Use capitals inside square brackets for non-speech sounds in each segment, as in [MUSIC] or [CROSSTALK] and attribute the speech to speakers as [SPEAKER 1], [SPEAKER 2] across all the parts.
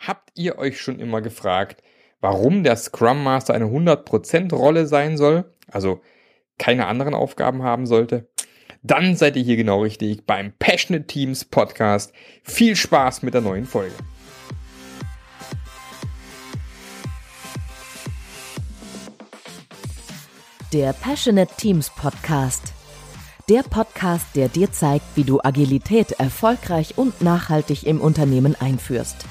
[SPEAKER 1] Habt ihr euch schon immer gefragt, warum der Scrum Master eine 100% Rolle sein soll, also keine anderen Aufgaben haben sollte? Dann seid ihr hier genau richtig beim Passionate Teams Podcast. Viel Spaß mit der neuen Folge.
[SPEAKER 2] Der Passionate Teams Podcast. Der Podcast, der dir zeigt, wie du Agilität erfolgreich und nachhaltig im Unternehmen einführst.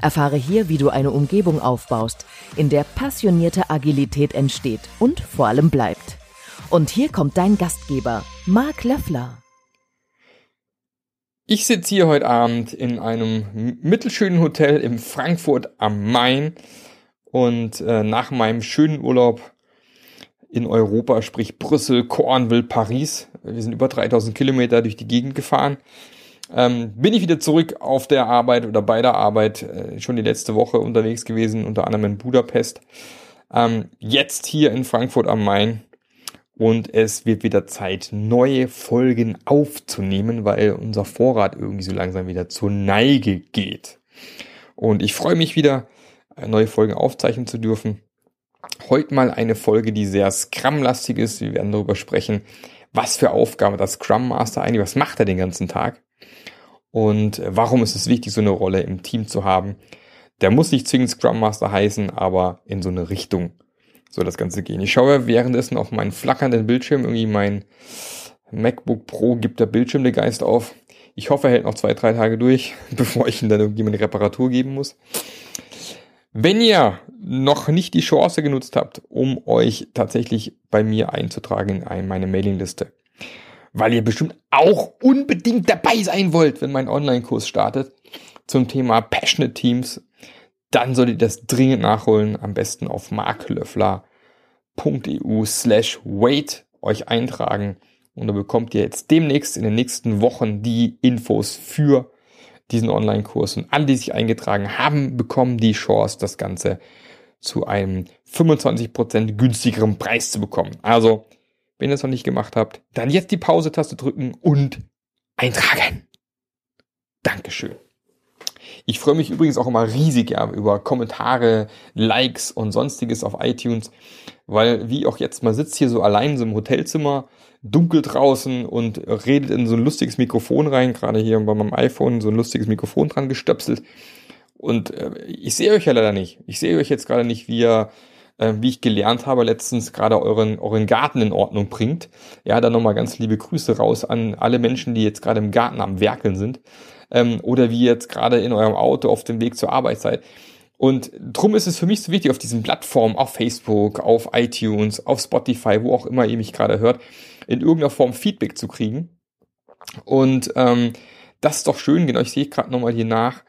[SPEAKER 2] Erfahre hier, wie du eine Umgebung aufbaust, in der passionierte Agilität entsteht und vor allem bleibt. Und hier kommt dein Gastgeber, Marc Löffler.
[SPEAKER 1] Ich sitze hier heute Abend in einem mittelschönen Hotel in Frankfurt am Main und äh, nach meinem schönen Urlaub in Europa, sprich Brüssel, Cornwall, Paris, wir sind über 3000 Kilometer durch die Gegend gefahren, ähm, bin ich wieder zurück auf der Arbeit oder bei der Arbeit, äh, schon die letzte Woche unterwegs gewesen, unter anderem in Budapest. Ähm, jetzt hier in Frankfurt am Main und es wird wieder Zeit, neue Folgen aufzunehmen, weil unser Vorrat irgendwie so langsam wieder zur Neige geht. Und ich freue mich wieder, äh, neue Folgen aufzeichnen zu dürfen. Heute mal eine Folge, die sehr Scrum-lastig ist. Wir werden darüber sprechen, was für Aufgabe das Scrum Master eigentlich, was macht er den ganzen Tag? Und äh, warum ist es wichtig, so eine Rolle im Team zu haben? Der muss nicht zwingend Scrum Master heißen, aber in so eine Richtung soll das Ganze gehen. Ich schaue währenddessen auf meinen flackernden Bildschirm, irgendwie mein MacBook Pro gibt der Bildschirm den Geist auf. Ich hoffe, er hält noch zwei, drei Tage durch, [LAUGHS] bevor ich ihn dann irgendjemand eine Reparatur geben muss. Wenn ihr noch nicht die Chance genutzt habt, um euch tatsächlich bei mir einzutragen in meine Mailingliste, weil ihr bestimmt auch unbedingt dabei sein wollt, wenn mein Online-Kurs startet zum Thema Passionate Teams, dann solltet ihr das dringend nachholen. Am besten auf marklöffler.eu slash wait euch eintragen. Und da bekommt ihr jetzt demnächst in den nächsten Wochen die Infos für diesen Online-Kurs. Und alle, die sich eingetragen haben, bekommen die Chance, das Ganze zu einem 25% günstigeren Preis zu bekommen. Also, wenn ihr es noch nicht gemacht habt, dann jetzt die Pause-Taste drücken und eintragen. Dankeschön. Ich freue mich übrigens auch immer riesig ja, über Kommentare, Likes und sonstiges auf iTunes, weil wie auch jetzt, man sitzt hier so allein in so einem Hotelzimmer, dunkel draußen und redet in so ein lustiges Mikrofon rein, gerade hier bei meinem iPhone so ein lustiges Mikrofon dran gestöpselt. Und äh, ich sehe euch ja leider nicht. Ich sehe euch jetzt gerade nicht, wie ihr äh, wie ich gelernt habe, letztens gerade euren, euren Garten in Ordnung bringt. Ja, dann nochmal ganz liebe Grüße raus an alle Menschen, die jetzt gerade im Garten am Werkeln sind ähm, oder wie jetzt gerade in eurem Auto auf dem Weg zur Arbeit seid. Und drum ist es für mich so wichtig, auf diesen Plattformen, auf Facebook, auf iTunes, auf Spotify, wo auch immer ihr mich gerade hört, in irgendeiner Form Feedback zu kriegen. Und ähm, das ist doch schön, genau, ich sehe gerade nochmal hier nach.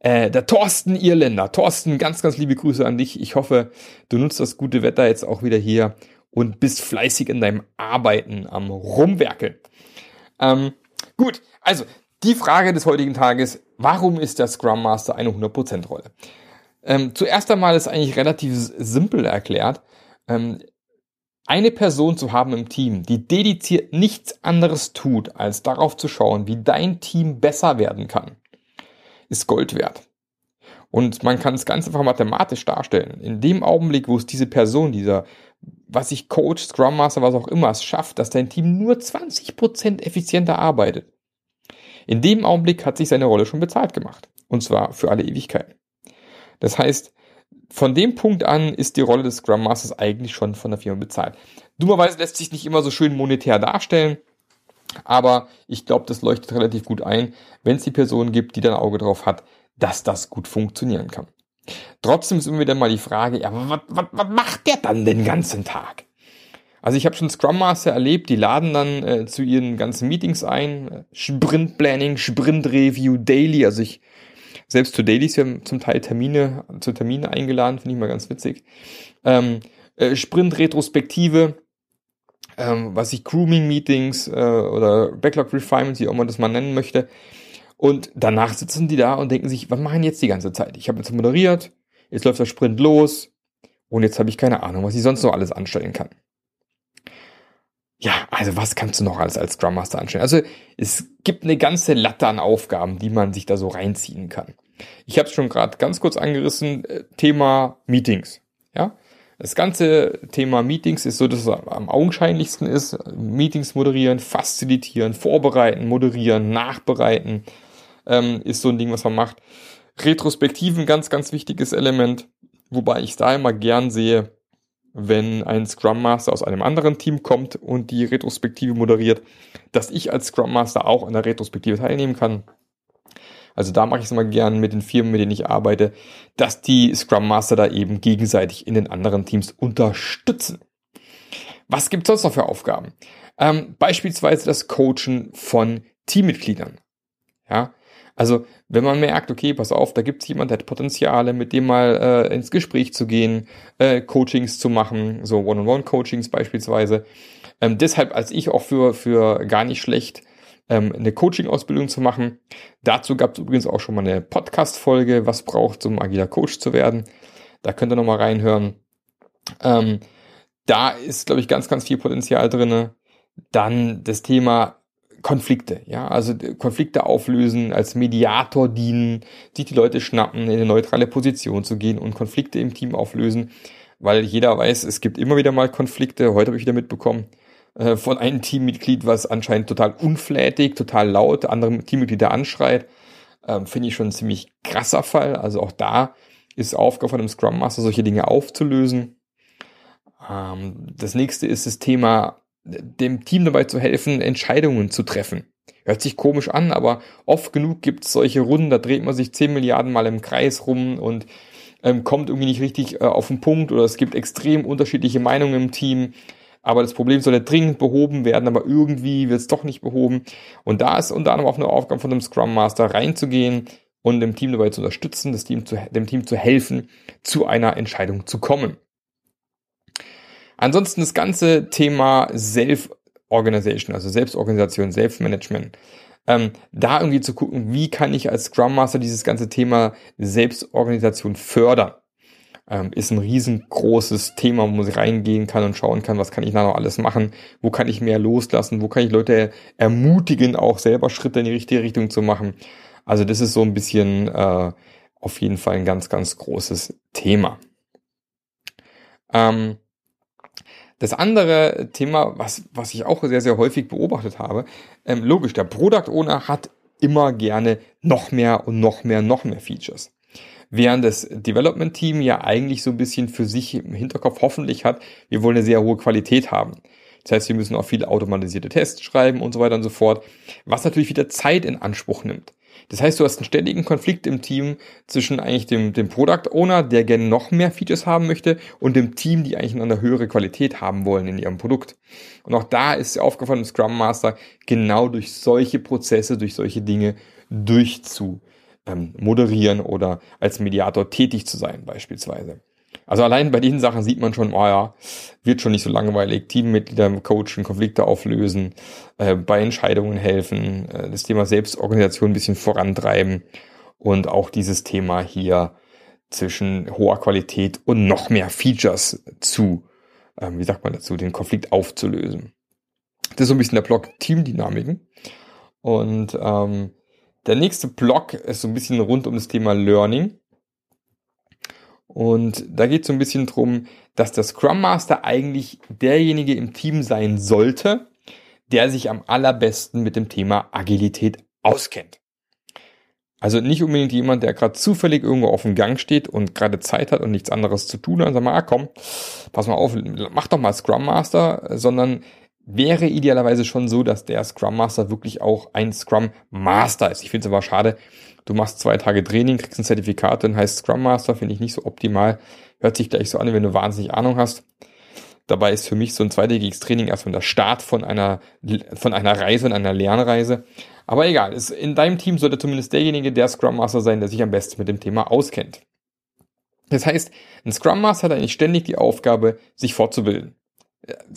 [SPEAKER 1] Äh, der Thorsten Irländer. Thorsten, ganz, ganz liebe Grüße an dich. Ich hoffe, du nutzt das gute Wetter jetzt auch wieder hier und bist fleißig in deinem Arbeiten am Rumwerkeln. Ähm, gut, also die Frage des heutigen Tages, warum ist der Scrum Master eine 100% Rolle? Ähm, zuerst einmal ist eigentlich relativ simpel erklärt. Ähm, eine Person zu haben im Team, die dediziert nichts anderes tut, als darauf zu schauen, wie dein Team besser werden kann, ist Gold wert. Und man kann es ganz einfach mathematisch darstellen. In dem Augenblick, wo es diese Person, dieser, was ich Coach, Scrum Master, was auch immer, es schafft, dass dein Team nur 20% effizienter arbeitet, in dem Augenblick hat sich seine Rolle schon bezahlt gemacht. Und zwar für alle Ewigkeiten. Das heißt, von dem Punkt an ist die Rolle des Scrum Masters eigentlich schon von der Firma bezahlt. Dummerweise lässt sich nicht immer so schön monetär darstellen, aber ich glaube, das leuchtet relativ gut ein, wenn es die Person gibt, die dann Auge drauf hat, dass das gut funktionieren kann. Trotzdem ist immer wieder mal die Frage, ja, was, macht der dann den ganzen Tag? Also ich habe schon Scrum Master erlebt, die laden dann äh, zu ihren ganzen Meetings ein, Sprint Planning, Sprint Review, Daily, also ich selbst zu Dailies werden zum Teil Termine, zu Termine eingeladen, finde ich mal ganz witzig. Ähm, äh, Sprint Retrospektive, ähm, was ich Grooming Meetings äh, oder Backlog Refinements, wie auch man das mal nennen möchte. Und danach sitzen die da und denken sich, was machen jetzt die ganze Zeit? Ich habe jetzt moderiert, jetzt läuft der Sprint los und jetzt habe ich keine Ahnung, was ich sonst noch alles anstellen kann ja, also was kannst du noch alles als Scrum Master anstellen? Also es gibt eine ganze Latte an Aufgaben, die man sich da so reinziehen kann. Ich habe es schon gerade ganz kurz angerissen, äh, Thema Meetings. Ja, das ganze Thema Meetings ist so, dass es am augenscheinlichsten ist. Meetings moderieren, facilitieren, vorbereiten, moderieren, nachbereiten ähm, ist so ein Ding, was man macht. Retrospektiven, ganz, ganz wichtiges Element, wobei ich da immer gern sehe, wenn ein Scrum Master aus einem anderen Team kommt und die Retrospektive moderiert, dass ich als Scrum Master auch an der Retrospektive teilnehmen kann. Also da mache ich es immer gern mit den Firmen, mit denen ich arbeite, dass die Scrum Master da eben gegenseitig in den anderen Teams unterstützen. Was gibt es sonst noch für Aufgaben? Ähm, beispielsweise das Coachen von Teammitgliedern. Ja, also wenn man merkt, okay, pass auf, da gibt es jemand, der hat Potenziale, mit dem mal äh, ins Gespräch zu gehen, äh, Coachings zu machen, so One-on-One-Coachings beispielsweise. Ähm, deshalb als ich auch für, für gar nicht schlecht, ähm, eine Coaching-Ausbildung zu machen. Dazu gab es übrigens auch schon mal eine Podcast-Folge, was braucht, um agiler Coach zu werden. Da könnt ihr nochmal reinhören. Ähm, da ist, glaube ich, ganz, ganz viel Potenzial drinne. Dann das Thema Konflikte, ja, also Konflikte auflösen, als Mediator dienen, sich die Leute schnappen, in eine neutrale Position zu gehen und Konflikte im Team auflösen, weil jeder weiß, es gibt immer wieder mal Konflikte. Heute habe ich wieder mitbekommen äh, von einem Teammitglied, was anscheinend total unflätig, total laut andere Teammitglieder anschreit. Ähm, Finde ich schon ein ziemlich krasser Fall. Also auch da ist Aufgabe von einem Scrum Master, solche Dinge aufzulösen. Ähm, das nächste ist das Thema dem Team dabei zu helfen, Entscheidungen zu treffen. Hört sich komisch an, aber oft genug gibt es solche Runden, da dreht man sich 10 Milliarden Mal im Kreis rum und ähm, kommt irgendwie nicht richtig äh, auf den Punkt oder es gibt extrem unterschiedliche Meinungen im Team. Aber das Problem soll ja dringend behoben werden, aber irgendwie wird es doch nicht behoben. Und da ist unter anderem auch eine Aufgabe von dem Scrum Master reinzugehen und dem Team dabei zu unterstützen, das Team zu, dem Team zu helfen, zu einer Entscheidung zu kommen. Ansonsten das ganze Thema Self-Organization, also Selbstorganisation, Self-Management. Ähm, da irgendwie zu gucken, wie kann ich als Scrum Master dieses ganze Thema Selbstorganisation fördern, ähm, ist ein riesengroßes Thema, wo man reingehen kann und schauen kann, was kann ich da noch alles machen, wo kann ich mehr loslassen, wo kann ich Leute ermutigen, auch selber Schritte in die richtige Richtung zu machen. Also das ist so ein bisschen äh, auf jeden Fall ein ganz, ganz großes Thema. Ähm, das andere Thema, was, was ich auch sehr, sehr häufig beobachtet habe, ähm, logisch, der Product Owner hat immer gerne noch mehr und noch mehr, noch mehr Features. Während das Development Team ja eigentlich so ein bisschen für sich im Hinterkopf hoffentlich hat, wir wollen eine sehr hohe Qualität haben. Das heißt, wir müssen auch viele automatisierte Tests schreiben und so weiter und so fort, was natürlich wieder Zeit in Anspruch nimmt. Das heißt, du hast einen ständigen Konflikt im Team zwischen eigentlich dem, dem Product Owner, der gerne noch mehr Features haben möchte, und dem Team, die eigentlich eine höhere Qualität haben wollen in ihrem Produkt. Und auch da ist von Scrum Master, genau durch solche Prozesse, durch solche Dinge durchzu ähm, moderieren oder als Mediator tätig zu sein, beispielsweise. Also allein bei diesen Sachen sieht man schon, oh ja, wird schon nicht so langweilig. Teammitglieder coachen, Konflikte auflösen, äh, bei Entscheidungen helfen, äh, das Thema Selbstorganisation ein bisschen vorantreiben und auch dieses Thema hier zwischen hoher Qualität und noch mehr Features zu, ähm, wie sagt man dazu, den Konflikt aufzulösen. Das ist so ein bisschen der Block Teamdynamiken. Und ähm, der nächste Block ist so ein bisschen rund um das Thema Learning. Und da geht es so ein bisschen drum, dass der Scrum Master eigentlich derjenige im Team sein sollte, der sich am allerbesten mit dem Thema Agilität auskennt. Also nicht unbedingt jemand, der gerade zufällig irgendwo auf dem Gang steht und gerade Zeit hat und nichts anderes zu tun, dann sag mal, ah, komm, pass mal auf, mach doch mal Scrum Master, sondern wäre idealerweise schon so, dass der Scrum Master wirklich auch ein Scrum Master ist. Ich finde es aber schade, du machst zwei Tage Training, kriegst ein Zertifikat, dann heißt Scrum Master, finde ich nicht so optimal. Hört sich gleich so an, wenn du wahnsinnig Ahnung hast. Dabei ist für mich so ein zweitägiges Training erstmal der Start von einer, von einer Reise, und einer Lernreise. Aber egal, in deinem Team sollte zumindest derjenige der Scrum Master sein, der sich am besten mit dem Thema auskennt. Das heißt, ein Scrum Master hat eigentlich ständig die Aufgabe, sich fortzubilden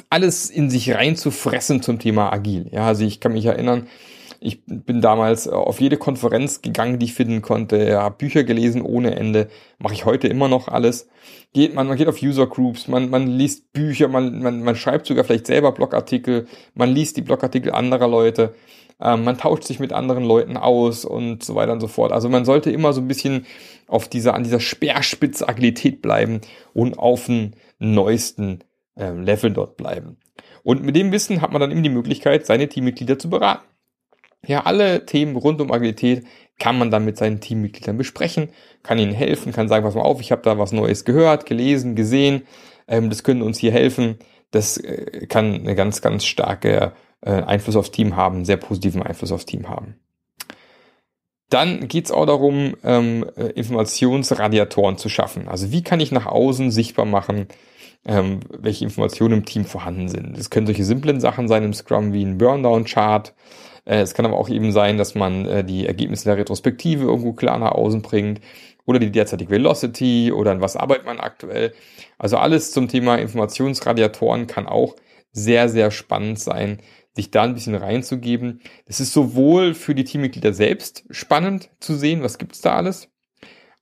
[SPEAKER 1] alles in sich reinzufressen zum Thema agil. Ja, also ich kann mich erinnern, ich bin damals äh, auf jede Konferenz gegangen, die ich finden konnte, habe Bücher gelesen ohne Ende, mache ich heute immer noch alles. Geht man, man geht auf User Groups, man, man liest Bücher, man, man, man schreibt sogar vielleicht selber Blogartikel, man liest die Blogartikel anderer Leute. ähm, man tauscht sich mit anderen Leuten aus und so weiter und so fort. Also man sollte immer so ein bisschen auf dieser, an dieser Speerspitze Agilität bleiben und auf den neuesten äh, Level dort bleiben. Und mit dem Wissen hat man dann eben die Möglichkeit, seine Teammitglieder zu beraten. Ja, alle Themen rund um Agilität kann man dann mit seinen Teammitgliedern besprechen, kann ihnen helfen, kann sagen, pass mal auf, ich habe da was Neues gehört, gelesen, gesehen, ähm, das könnte uns hier helfen. Das äh, kann eine ganz, ganz starke äh, Einfluss aufs Team haben, sehr positiven Einfluss aufs Team haben. Dann geht's auch darum, ähm, äh, Informationsradiatoren zu schaffen. Also wie kann ich nach außen sichtbar machen, ähm, welche Informationen im Team vorhanden sind. Das können solche simplen Sachen sein im Scrum wie ein Burndown-Chart. Äh, es kann aber auch eben sein, dass man äh, die Ergebnisse der Retrospektive irgendwo klar nach außen bringt oder die derzeitige Velocity oder an was arbeitet man aktuell. Also alles zum Thema Informationsradiatoren kann auch sehr, sehr spannend sein, sich da ein bisschen reinzugeben. Es ist sowohl für die Teammitglieder selbst spannend zu sehen, was gibt's da alles,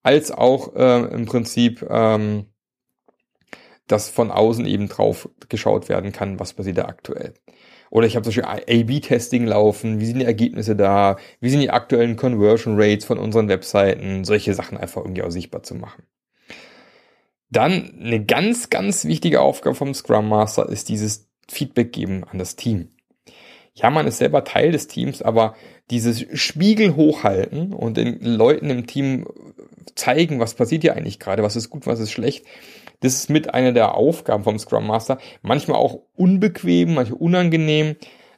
[SPEAKER 1] als auch äh, im Prinzip ähm, dass von außen eben drauf geschaut werden kann, was passiert da aktuell. Oder ich habe zum Beispiel A-B-Testing laufen, wie sind die Ergebnisse da, wie sind die aktuellen Conversion Rates von unseren Webseiten, solche Sachen einfach irgendwie auch sichtbar zu machen. Dann eine ganz, ganz wichtige Aufgabe vom Scrum Master ist dieses Feedback geben an das Team. Ja, man ist selber Teil des Teams, aber dieses Spiegel hochhalten und den Leuten im Team zeigen, was passiert hier eigentlich gerade, was ist gut, was ist schlecht, das ist mit einer der Aufgaben vom Scrum Master. Manchmal auch unbequem, manchmal unangenehm,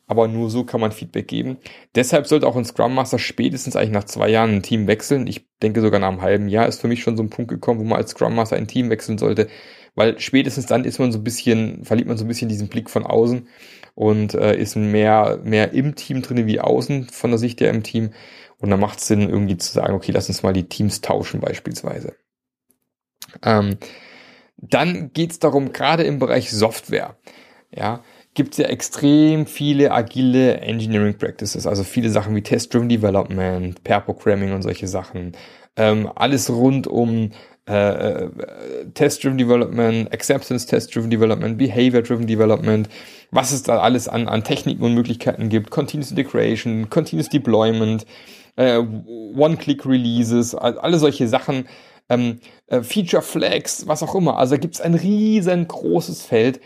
[SPEAKER 1] aber nur so kann man Feedback geben. Deshalb sollte auch ein Scrum Master spätestens eigentlich nach zwei Jahren ein Team wechseln. Ich denke sogar nach einem halben Jahr ist für mich schon so ein Punkt gekommen, wo man als Scrum Master ein Team wechseln sollte, weil spätestens dann ist man so ein bisschen, verliert man so ein bisschen diesen Blick von außen und äh, ist mehr, mehr im Team drin wie außen von der Sicht der im Team. Und dann macht es Sinn, irgendwie zu sagen, okay, lass uns mal die Teams tauschen beispielsweise. Ähm, dann geht es darum, gerade im Bereich Software, ja, gibt es ja extrem viele agile Engineering Practices, also viele Sachen wie Test-Driven Development, Pair-Programming und solche Sachen. Ähm, alles rund um äh, äh, Test-Driven Development, Acceptance Test-Driven Development, Behavior-Driven Development, was es da alles an, an Techniken und Möglichkeiten gibt, Continuous Integration, Continuous Deployment, äh, One-Click-Releases, alle solche Sachen, ähm, äh, Feature Flags, was auch immer. Also da gibt es ein riesengroßes Feld,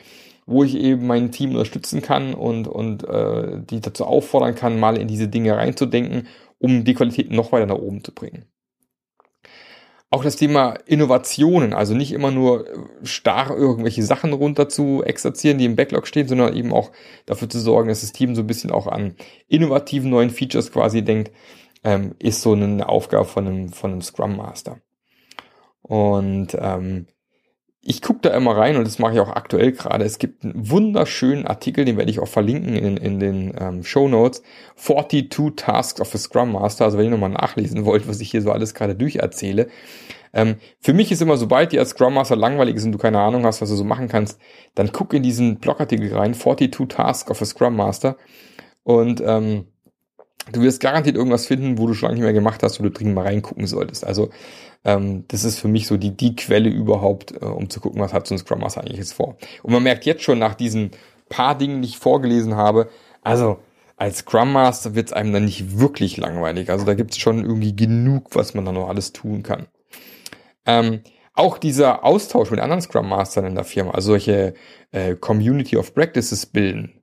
[SPEAKER 1] wo ich eben mein Team unterstützen kann und, und äh, die dazu auffordern kann, mal in diese Dinge reinzudenken, um die Qualität noch weiter nach oben zu bringen. Auch das Thema Innovationen, also nicht immer nur starr irgendwelche Sachen runter zu exerzieren, die im Backlog stehen, sondern eben auch dafür zu sorgen, dass das Team so ein bisschen auch an innovativen neuen Features quasi denkt, ähm, ist so eine Aufgabe von einem, von einem Scrum Master. Und ähm, ich gucke da immer rein und das mache ich auch aktuell gerade. Es gibt einen wunderschönen Artikel, den werde ich auch verlinken in, in den ähm, Show Notes. 42 Tasks of a Scrum Master. Also wenn ihr nochmal nachlesen [LAUGHS] wollt, was ich hier so alles gerade durcherzähle. Ähm, für mich ist immer, sobald dir als Scrum Master langweilig ist und du keine Ahnung hast, was du so machen kannst, dann guck in diesen Blogartikel rein. 42 Tasks of a Scrum Master. Und ähm, du wirst garantiert irgendwas finden, wo du schon lange nicht mehr gemacht hast, wo du dringend mal reingucken solltest. Also ähm, das ist für mich so die, die Quelle überhaupt, äh, um zu gucken, was hat so ein Scrum Master eigentlich jetzt vor. Und man merkt jetzt schon nach diesen paar Dingen, die ich vorgelesen habe, also als Scrum Master wird es einem dann nicht wirklich langweilig. Also da gibt es schon irgendwie genug, was man da noch alles tun kann. Ähm, auch dieser Austausch mit anderen Scrum Mastern in der Firma, also solche äh, Community of Practices bilden.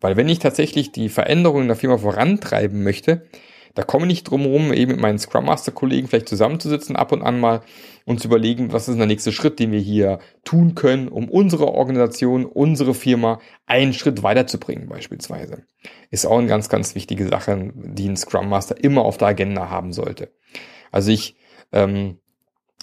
[SPEAKER 1] Weil wenn ich tatsächlich die Veränderungen in der Firma vorantreiben möchte, da komme ich nicht drum herum, eben mit meinen Scrum Master Kollegen vielleicht zusammenzusitzen, ab und an mal und zu überlegen, was ist der nächste Schritt, den wir hier tun können, um unsere Organisation, unsere Firma einen Schritt weiterzubringen, beispielsweise. Ist auch eine ganz, ganz wichtige Sache, die ein Scrum Master immer auf der Agenda haben sollte. Also ich ähm,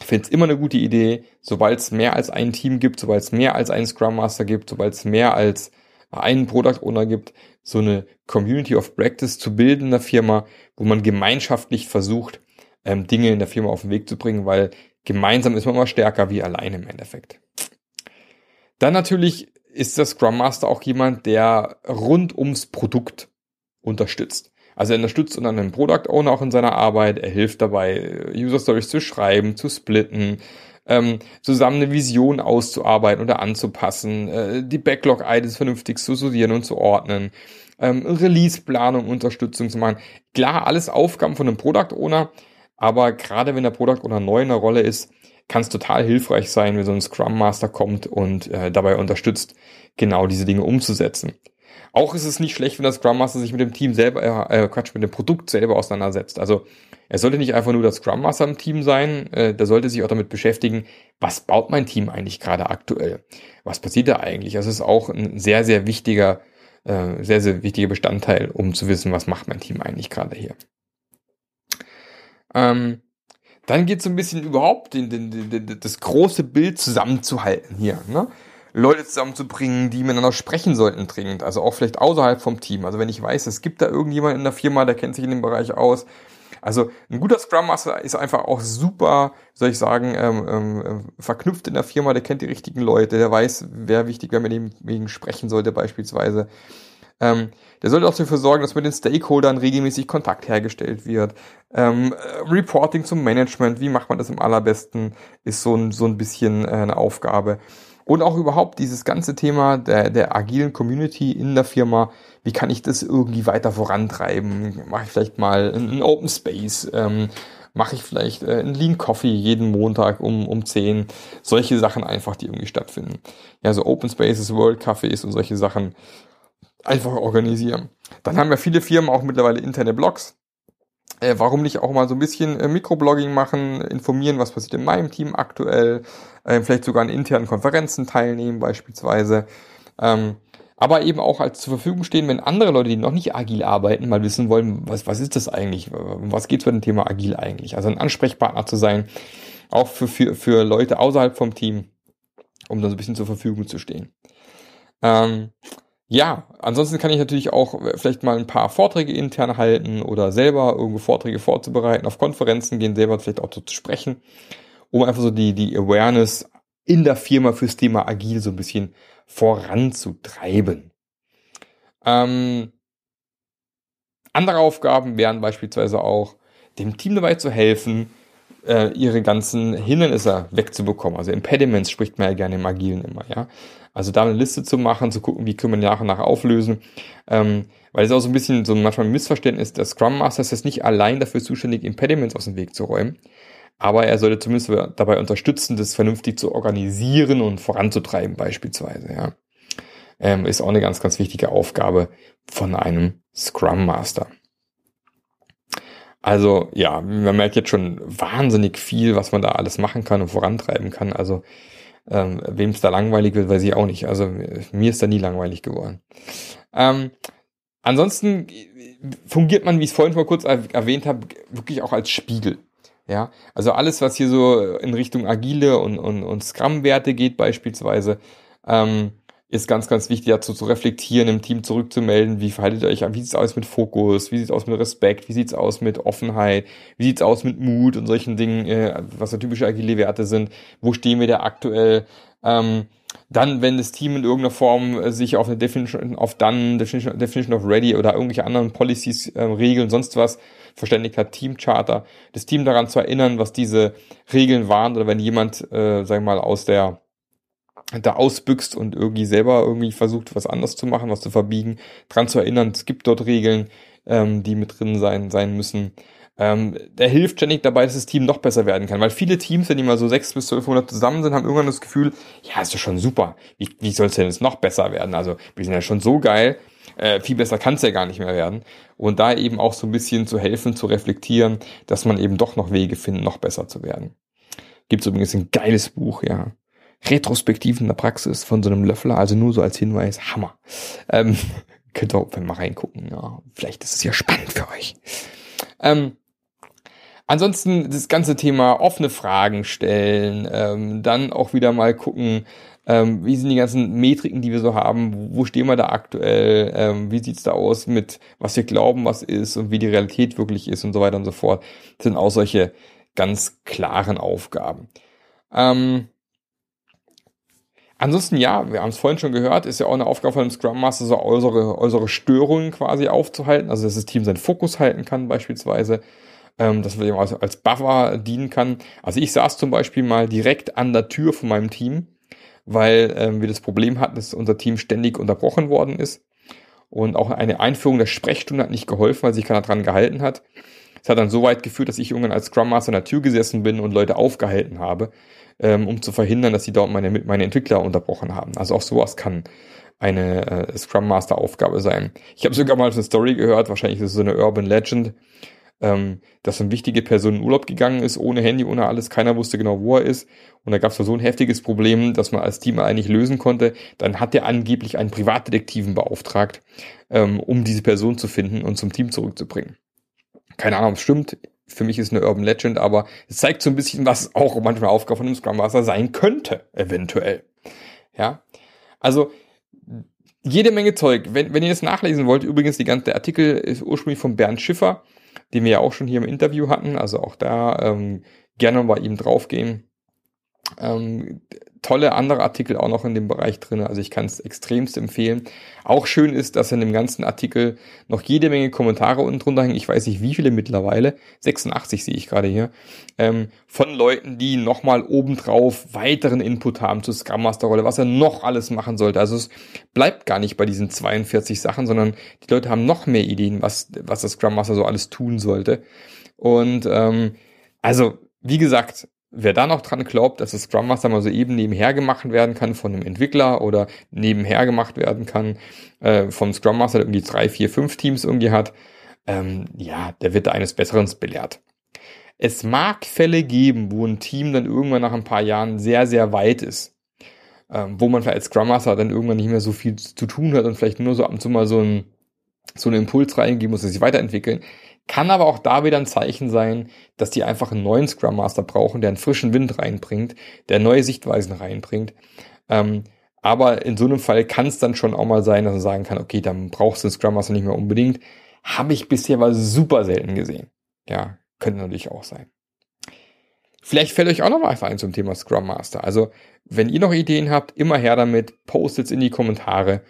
[SPEAKER 1] finde es immer eine gute Idee, sobald es mehr als ein Team gibt, sobald es mehr als einen Scrum Master gibt, sobald es mehr als einen Product Owner gibt, so eine Community of Practice zu bilden in der Firma, wo man gemeinschaftlich versucht, ähm, Dinge in der Firma auf den Weg zu bringen, weil gemeinsam ist man immer stärker wie alleine im Endeffekt. Dann natürlich ist der Scrum Master auch jemand, der rund ums Produkt unterstützt. Also er unterstützt unter einem Product Owner auch in seiner Arbeit, er hilft dabei, User Stories zu schreiben, zu splitten, ähm, zusammen eine Vision auszuarbeiten oder anzupassen, äh, die Backlog-Items vernünftig zu sortieren und zu ordnen. ähm, Release-Planung, Unterstützung zu machen. Klar, alles Aufgaben von einem Product Owner, aber gerade wenn der Product Owner neu in der Rolle ist, kann es total hilfreich sein, wenn so ein Scrum Master kommt und äh, dabei unterstützt, genau diese Dinge umzusetzen. Auch ist es nicht schlecht, wenn der Scrum Master sich mit dem Team selber, äh, äh, Quatsch, mit dem Produkt selber auseinandersetzt. Also er sollte nicht einfach nur der Scrum Master im Team sein, äh, der sollte sich auch damit beschäftigen, was baut mein Team eigentlich gerade aktuell? Was passiert da eigentlich? Das ist auch ein sehr, sehr wichtiger, äh, sehr, sehr wichtiger Bestandteil, um zu wissen, was macht mein Team eigentlich gerade hier. Ähm, dann geht es so ein bisschen überhaupt den, den, den, das große Bild zusammenzuhalten hier. Ne? Leute zusammenzubringen, die miteinander sprechen sollten dringend. Also auch vielleicht außerhalb vom Team. Also wenn ich weiß, es gibt da irgendjemand in der Firma, der kennt sich in dem Bereich aus. Also ein guter Scrum Master ist einfach auch super, soll ich sagen, ähm, ähm, verknüpft in der Firma, der kennt die richtigen Leute, der weiß, wer wichtig, wer mit dem wegen sprechen sollte beispielsweise. Ähm, der sollte auch dafür sorgen, dass mit den Stakeholdern regelmäßig Kontakt hergestellt wird. Ähm, Reporting zum Management, wie macht man das am allerbesten, ist so ein, so ein bisschen äh, eine Aufgabe. Und auch überhaupt dieses ganze Thema der, der agilen Community in der Firma, wie kann ich das irgendwie weiter vorantreiben? Mache ich vielleicht mal einen Open Space? Ähm, Mache ich vielleicht äh, einen Lean Coffee jeden Montag um, um 10? Solche Sachen einfach, die irgendwie stattfinden. Ja, so Open Spaces, World Cafés und solche Sachen einfach organisieren. Dann haben ja viele Firmen auch mittlerweile interne Blogs. Äh, warum nicht auch mal so ein bisschen äh, Mikroblogging machen, informieren, was passiert in meinem Team aktuell, äh, vielleicht sogar an internen Konferenzen teilnehmen beispielsweise. Ähm, aber eben auch als zur Verfügung stehen, wenn andere Leute, die noch nicht agil arbeiten, mal wissen wollen, was, was ist das eigentlich? Was geht es bei dem Thema agil eigentlich? Also ein Ansprechpartner zu sein, auch für, für, für Leute außerhalb vom Team, um da so ein bisschen zur Verfügung zu stehen. Ähm, ja, ansonsten kann ich natürlich auch äh, vielleicht mal ein paar Vorträge intern halten oder selber irgendwo Vorträge vorzubereiten, auf Konferenzen gehen, selber vielleicht auch so zu sprechen, um einfach so die, die Awareness in der Firma fürs Thema Agil so ein bisschen voranzutreiben. Ähm, andere Aufgaben wären beispielsweise auch, dem Team dabei zu helfen, äh, ihre ganzen Hindernisse wegzubekommen. Also Impediments spricht man ja gerne im Agilen immer, ja. Also da eine Liste zu machen, zu gucken, wie können wir nach und nach auflösen. Ähm, weil es auch so ein bisschen so manchmal ein Missverständnis, der Scrum Master ist jetzt nicht allein dafür zuständig, Impediments aus dem Weg zu räumen. Aber er sollte zumindest dabei unterstützen, das vernünftig zu organisieren und voranzutreiben, beispielsweise, ja. Ähm, ist auch eine ganz, ganz wichtige Aufgabe von einem Scrum Master. Also ja, man merkt jetzt schon wahnsinnig viel, was man da alles machen kann und vorantreiben kann. Also ähm, wem es da langweilig wird, weiß ich auch nicht. Also mir ist da nie langweilig geworden. Ähm, ansonsten fungiert man, wie ich es vorhin mal kurz erwähnt habe, wirklich auch als Spiegel. Ja, also alles, was hier so in Richtung agile und, und, und Scrum-Werte geht beispielsweise, ähm, ist ganz, ganz wichtig dazu zu reflektieren, im Team zurückzumelden, wie verhaltet ihr euch an, wie sieht's aus mit Fokus, wie sieht's aus mit Respekt, wie sieht's aus mit Offenheit, wie sieht's aus mit Mut und solchen Dingen, äh, was da typische agile Werte sind, wo stehen wir da aktuell, ähm, dann, wenn das Team in irgendeiner Form äh, sich auf eine Definition of Done, Definition, Definition of Ready oder irgendwelche anderen Policies, äh, Regeln, sonst was verständigt hat, Teamcharter, das Team daran zu erinnern, was diese Regeln waren oder wenn jemand, äh, sag ich mal, aus der da ausbüchst und irgendwie selber irgendwie versucht, was anders zu machen, was zu verbiegen, dran zu erinnern, es gibt dort Regeln, ähm, die mit drin sein, sein müssen. Ähm, der hilft ständig dabei, dass das Team noch besser werden kann. Weil viele Teams, wenn die mal so sechs bis zwölf Monate zusammen sind, haben irgendwann das Gefühl, ja, ist doch schon super. Wie, wie soll es denn jetzt noch besser werden? Also, wir sind ja schon so geil. Äh, viel besser kann es ja gar nicht mehr werden. Und da eben auch so ein bisschen zu helfen, zu reflektieren, dass man eben doch noch Wege findet, noch besser zu werden. Gibt es übrigens ein geiles Buch, ja. Retrospektiven der Praxis von so einem Löffler, also nur so als Hinweis, Hammer. Ähm, [LAUGHS] könnt ihr auch mal reingucken, ja. Vielleicht ist es ja spannend für euch. Ähm, ansonsten das ganze Thema offene Fragen stellen, ähm, dann auch wieder mal gucken, ähm, wie sind die ganzen Metriken, die wir so haben, wo stehen wir da aktuell, ähm, wie sieht's da aus mit, was wir glauben, was ist und wie die Realität wirklich ist und so weiter und so fort. Das sind auch solche ganz klaren Aufgaben. Ähm, Ansonsten ja, wir haben es vorhin schon gehört, ist ja auch eine Aufgabe von einem Scrum Master, so äußere, äußere Störungen quasi aufzuhalten, also dass das Team seinen Fokus halten kann beispielsweise, ähm, dass wir als, als Buffer dienen kann. Also ich saß zum Beispiel mal direkt an der Tür von meinem Team, weil ähm, wir das Problem hatten, dass unser Team ständig unterbrochen worden ist. Und auch eine Einführung der Sprechstunde hat nicht geholfen, weil sich keiner dran gehalten hat. Es hat dann so weit geführt, dass ich irgendwann als Scrum Master in der Tür gesessen bin und Leute aufgehalten habe, ähm, um zu verhindern, dass sie dort meine, meine Entwickler unterbrochen haben. Also auch sowas kann eine äh, Scrum Master Aufgabe sein. Ich habe sogar mal eine Story gehört, wahrscheinlich ist es so eine Urban Legend, ähm, dass eine wichtige Person in Urlaub gegangen ist, ohne Handy, ohne alles, keiner wusste genau, wo er ist. Und da gab es so ein heftiges Problem, dass man als Team eigentlich lösen konnte. Dann hat er angeblich einen Privatdetektiven beauftragt, ähm, um diese Person zu finden und zum Team zurückzubringen. Keine Ahnung, ob es stimmt. Für mich ist es eine Urban Legend, aber es zeigt so ein bisschen, was auch manchmal Aufgabe von einem Scrum Master sein könnte, eventuell. Ja, also jede Menge Zeug. Wenn, wenn ihr das nachlesen wollt, übrigens, die ganze Artikel ist ursprünglich von Bernd Schiffer, den wir ja auch schon hier im Interview hatten. Also auch da ähm, gerne bei ihm draufgehen. Ähm, tolle andere Artikel auch noch in dem Bereich drin. Also ich kann es extremst empfehlen. Auch schön ist, dass in dem ganzen Artikel noch jede Menge Kommentare unten drunter hängen. Ich weiß nicht, wie viele mittlerweile. 86 sehe ich gerade hier. Ähm, von Leuten, die nochmal obendrauf weiteren Input haben zur Scrum Master Rolle, was er noch alles machen sollte. Also es bleibt gar nicht bei diesen 42 Sachen, sondern die Leute haben noch mehr Ideen, was, was das Scrum Master so alles tun sollte. Und ähm, also, wie gesagt, wer da noch dran glaubt, dass das Scrum Master mal so eben nebenher gemacht werden kann von einem Entwickler oder nebenher gemacht werden kann äh, vom Scrum Master, der irgendwie drei, vier, fünf Teams irgendwie hat, ähm, ja, der wird da eines Besseren belehrt. Es mag Fälle geben, wo ein Team dann irgendwann nach ein paar Jahren sehr, sehr weit ist. Ähm, wo man vielleicht als Scrum Master dann irgendwann nicht mehr so viel zu tun hat und vielleicht nur so ab und zu mal so ein so einen Impuls reingeben muss, dass sie weiterentwickeln. Kann aber auch da wieder ein Zeichen sein, dass die einfach einen neuen Scrum Master brauchen, der einen frischen Wind reinbringt, der neue Sichtweisen reinbringt. Ähm, aber in so einem Fall kann es dann schon auch mal sein, dass man sagen kann, okay, dann brauchst du einen Scrum Master nicht mehr unbedingt. Habe ich bisher aber super selten gesehen. Ja, könnte natürlich auch sein. Vielleicht fällt euch auch noch mal was ein zum Thema Scrum Master. Also, wenn ihr noch Ideen habt, immer her damit, postet in die Kommentare.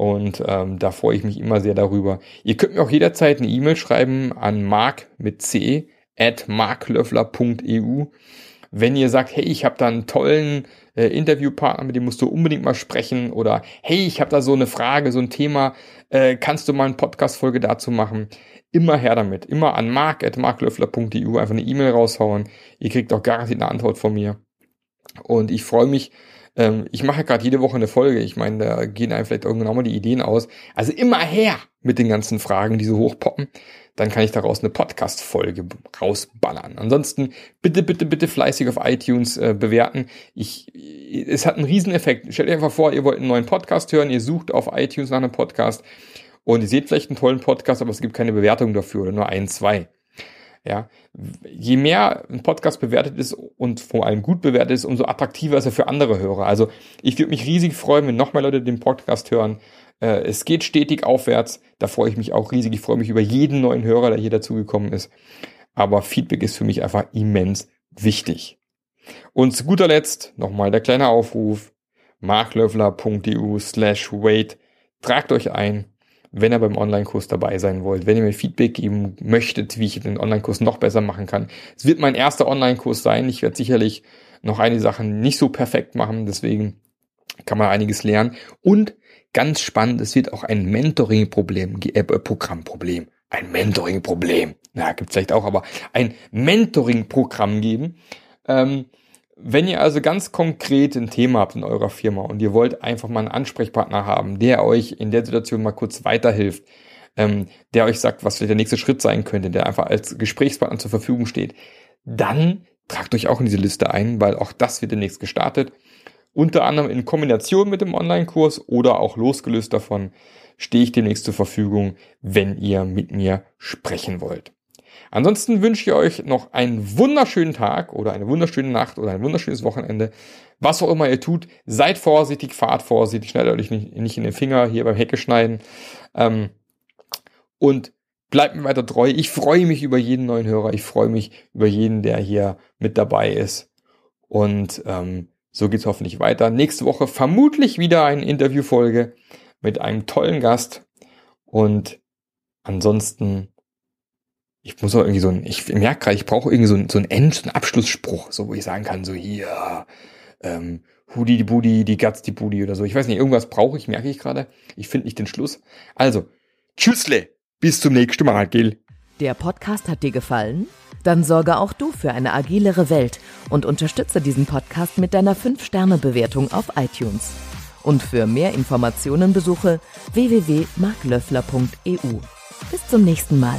[SPEAKER 1] Und ähm, da freue ich mich immer sehr darüber. Ihr könnt mir auch jederzeit eine E-Mail schreiben an mark mit c at marklöffler.eu. Wenn ihr sagt, hey, ich habe da einen tollen äh, Interviewpartner, mit dem musst du unbedingt mal sprechen. Oder hey, ich habe da so eine Frage, so ein Thema, äh, kannst du mal eine Podcast-Folge dazu machen? Immer her damit. Immer an mark.marklöffler.eu einfach eine E-Mail raushauen. Ihr kriegt auch garantiert eine Antwort von mir. Und ich freue mich, ähm, ich mache gerade jede Woche eine Folge. Ich meine, da gehen einem vielleicht irgendwann auch mal die Ideen aus. Also immer her mit den ganzen Fragen, die so hochpoppen. Dann kann ich daraus eine Podcast-Folge rausballern. Ansonsten bitte, bitte, bitte fleißig auf iTunes äh, bewerten. Ich, es hat einen Rieseneffekt. Stellt euch einfach vor, ihr wollt einen neuen Podcast hören. Ihr sucht auf iTunes nach einem Podcast und ihr seht vielleicht einen tollen Podcast, aber es gibt keine Bewertung dafür oder nur ein, zwei. Ja, je mehr ein Podcast bewertet ist und vor allem gut bewertet ist, umso attraktiver ist er für andere Hörer. Also ich würde mich riesig freuen, wenn noch mehr Leute den Podcast hören. Äh, es geht stetig aufwärts. Da freue ich mich auch riesig. Ich freue mich über jeden neuen Hörer, der hier dazugekommen ist. Aber Feedback ist für mich einfach immens wichtig. Und zu guter Letzt nochmal der kleine Aufruf. marklöffler.eu slash wait. Tragt euch ein wenn ihr beim Online-Kurs dabei sein wollt, wenn ihr mir Feedback geben möchtet, wie ich den Online-Kurs noch besser machen kann. Es wird mein erster Online-Kurs sein. Ich werde sicherlich noch einige Sachen nicht so perfekt machen, deswegen kann man einiges lernen. Und ganz spannend, es wird auch ein Mentoring-Problem, äh, Programmproblem, ein Mentoring-Problem. Ja, gibt vielleicht auch, aber ein Mentoring-Programm geben. Ähm, wenn ihr also ganz konkret ein Thema habt in eurer Firma und ihr wollt einfach mal einen Ansprechpartner haben, der euch in der Situation mal kurz weiterhilft, ähm, der euch sagt, was vielleicht der nächste Schritt sein könnte, der einfach als Gesprächspartner zur Verfügung steht, dann tragt euch auch in diese Liste ein, weil auch das wird demnächst gestartet. Unter anderem in Kombination mit dem Online-Kurs oder auch losgelöst davon stehe ich demnächst zur Verfügung, wenn ihr mit mir sprechen wollt. Ansonsten wünsche ich euch noch einen wunderschönen Tag oder eine wunderschöne Nacht oder ein wunderschönes Wochenende. Was auch immer ihr tut, seid vorsichtig, fahrt vorsichtig, schneidet euch nicht, nicht in den Finger hier beim Hecke schneiden. Ähm, und bleibt mir weiter treu. Ich freue mich über jeden neuen Hörer. Ich freue mich über jeden, der hier mit dabei ist. Und ähm, so geht's hoffentlich weiter. Nächste Woche vermutlich wieder eine Interviewfolge mit einem tollen Gast. Und ansonsten ich muss auch irgendwie so ein, ich merke gerade, ich brauche irgendwie so ein, so ein End, so ein Abschlussspruch, so wo ich sagen kann, so hier, ähm, Hudi die Budi, die Gatz die Budi oder so. Ich weiß nicht, irgendwas brauche ich, merke ich gerade. Ich finde nicht den Schluss. Also, tschüssle, bis zum nächsten Mal, Gil.
[SPEAKER 2] Der Podcast hat dir gefallen? Dann sorge auch du für eine agilere Welt und unterstütze diesen Podcast mit deiner 5-Sterne-Bewertung auf iTunes. Und für mehr Informationen besuche www.marklöffler.eu. Bis zum nächsten Mal.